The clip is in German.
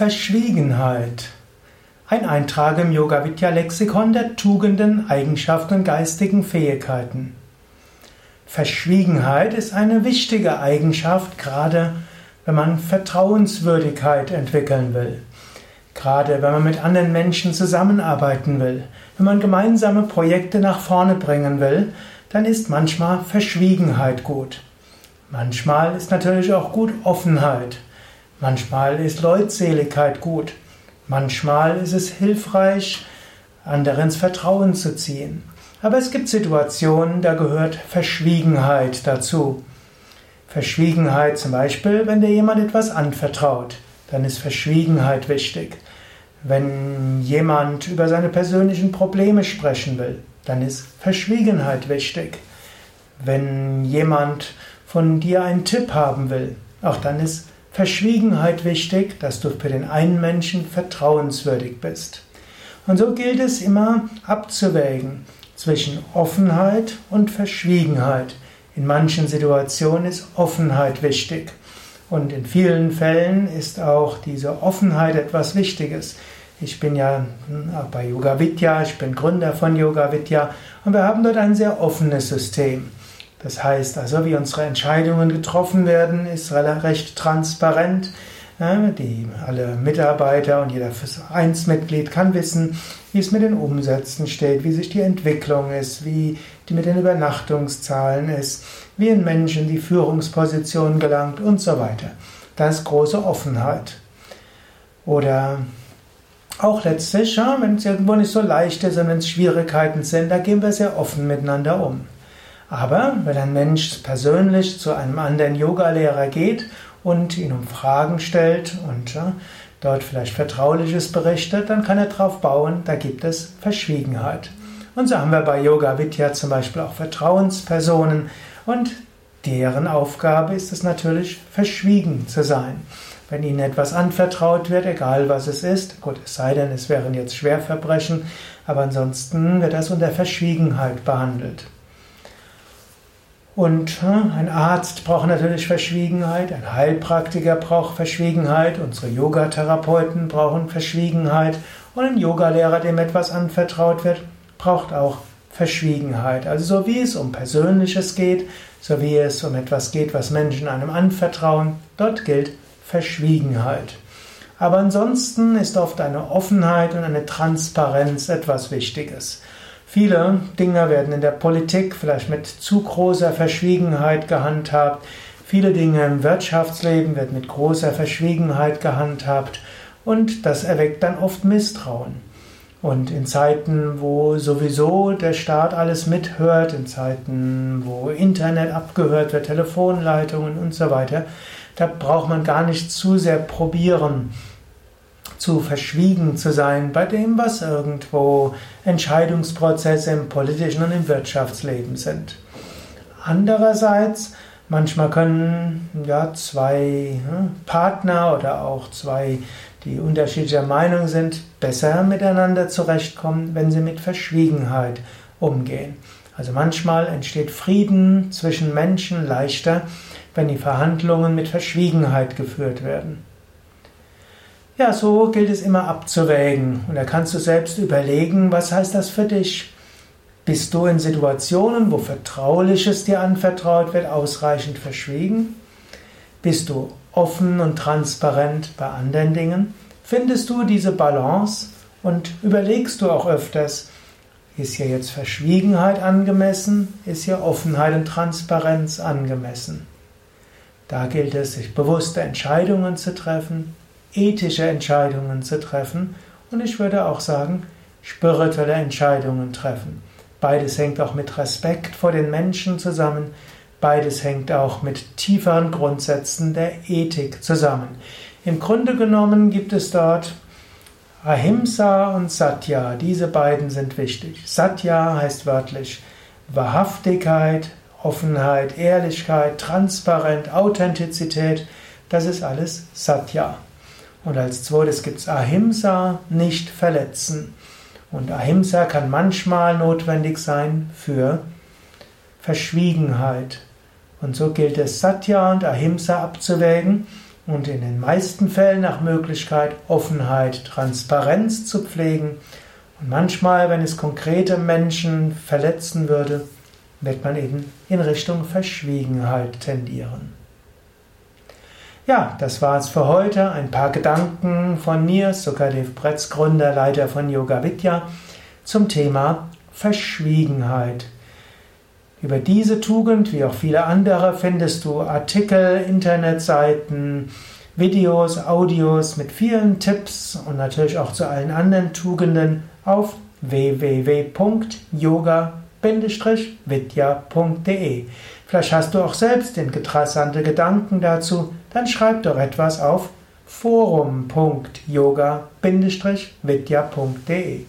Verschwiegenheit. Ein Eintrag im Yoga Vidya Lexikon der Tugenden, Eigenschaften und geistigen Fähigkeiten. Verschwiegenheit ist eine wichtige Eigenschaft, gerade wenn man Vertrauenswürdigkeit entwickeln will. Gerade wenn man mit anderen Menschen zusammenarbeiten will, wenn man gemeinsame Projekte nach vorne bringen will, dann ist manchmal Verschwiegenheit gut. Manchmal ist natürlich auch gut Offenheit. Manchmal ist Leutseligkeit gut. Manchmal ist es hilfreich, anderen ins Vertrauen zu ziehen. Aber es gibt Situationen, da gehört Verschwiegenheit dazu. Verschwiegenheit zum Beispiel, wenn dir jemand etwas anvertraut, dann ist Verschwiegenheit wichtig. Wenn jemand über seine persönlichen Probleme sprechen will, dann ist Verschwiegenheit wichtig. Wenn jemand von dir einen Tipp haben will, auch dann ist Verschwiegenheit wichtig, dass du für den einen Menschen vertrauenswürdig bist. Und so gilt es immer abzuwägen zwischen Offenheit und Verschwiegenheit. In manchen Situationen ist Offenheit wichtig. Und in vielen Fällen ist auch diese Offenheit etwas Wichtiges. Ich bin ja hm, bei Yoga Vidya, ich bin Gründer von Yoga Vidya und wir haben dort ein sehr offenes System. Das heißt also, wie unsere Entscheidungen getroffen werden, ist recht transparent. Die, alle Mitarbeiter und jeder Vereinsmitglied kann wissen, wie es mit den Umsätzen steht, wie sich die Entwicklung ist, wie die mit den Übernachtungszahlen ist, wie ein Mensch in die Führungsposition gelangt und so weiter. Da ist große Offenheit. Oder auch letztlich, wenn es irgendwo nicht so leicht ist und wenn es Schwierigkeiten sind, da gehen wir sehr offen miteinander um. Aber wenn ein Mensch persönlich zu einem anderen Yogalehrer geht und ihn um Fragen stellt und dort vielleicht Vertrauliches berichtet, dann kann er darauf bauen, da gibt es Verschwiegenheit. Und so haben wir bei Yoga Vidya zum Beispiel auch Vertrauenspersonen und deren Aufgabe ist es natürlich, verschwiegen zu sein. Wenn ihnen etwas anvertraut wird, egal was es ist, gut, es sei denn, es wären jetzt Schwerverbrechen, aber ansonsten wird das unter Verschwiegenheit behandelt. Und hm, ein Arzt braucht natürlich Verschwiegenheit, ein Heilpraktiker braucht Verschwiegenheit, unsere Yogatherapeuten brauchen Verschwiegenheit und ein Yogalehrer, dem etwas anvertraut wird, braucht auch Verschwiegenheit. Also so wie es um Persönliches geht, so wie es um etwas geht, was Menschen einem anvertrauen, dort gilt Verschwiegenheit. Aber ansonsten ist oft eine Offenheit und eine Transparenz etwas Wichtiges. Viele Dinge werden in der Politik vielleicht mit zu großer Verschwiegenheit gehandhabt. Viele Dinge im Wirtschaftsleben werden mit großer Verschwiegenheit gehandhabt. Und das erweckt dann oft Misstrauen. Und in Zeiten, wo sowieso der Staat alles mithört, in Zeiten, wo Internet abgehört wird, Telefonleitungen und so weiter, da braucht man gar nicht zu sehr probieren, zu verschwiegen zu sein bei dem, was irgendwo Entscheidungsprozesse im politischen und im Wirtschaftsleben sind. Andererseits, manchmal können ja zwei hm, Partner oder auch zwei, die unterschiedlicher Meinung sind, besser miteinander zurechtkommen, wenn sie mit Verschwiegenheit umgehen. Also manchmal entsteht Frieden zwischen Menschen leichter, wenn die Verhandlungen mit Verschwiegenheit geführt werden. Ja, so gilt es immer abzuwägen. Und da kannst du selbst überlegen, was heißt das für dich? Bist du in Situationen, wo Vertrauliches dir anvertraut wird, ausreichend verschwiegen? Bist du offen und transparent bei anderen Dingen? Findest du diese Balance und überlegst du auch öfters, ist hier jetzt Verschwiegenheit angemessen? Ist hier Offenheit und Transparenz angemessen? Da gilt es, sich bewusste Entscheidungen zu treffen, ethische Entscheidungen zu treffen und ich würde auch sagen, spirituelle Entscheidungen treffen. Beides hängt auch mit Respekt vor den Menschen zusammen, beides hängt auch mit tieferen Grundsätzen der Ethik zusammen. Im Grunde genommen gibt es dort Ahimsa und Satya, diese beiden sind wichtig. Satya heißt wörtlich Wahrhaftigkeit, Offenheit, Ehrlichkeit, Transparenz, Authentizität, das ist alles Satya. Und als zweites gibt es Ahimsa, nicht verletzen. Und Ahimsa kann manchmal notwendig sein für Verschwiegenheit. Und so gilt es, Satya und Ahimsa abzuwägen. und in den meisten Fällen nach Möglichkeit Offenheit, Transparenz zu pflegen. Und manchmal, wenn es konkrete Menschen verletzen würde, wird man eben in Richtung Verschwiegenheit tendieren. Ja, das war es für heute. Ein paar Gedanken von mir, Sukadev Bretz, Gründer, Leiter von Yoga Vidya, zum Thema Verschwiegenheit. Über diese Tugend, wie auch viele andere, findest du Artikel, Internetseiten, Videos, Audios mit vielen Tipps und natürlich auch zu allen anderen Tugenden auf www.yoga-vidya.de. Vielleicht hast du auch selbst interessante Gedanken dazu, dann schreib doch etwas auf forum.yoga-vidya.de.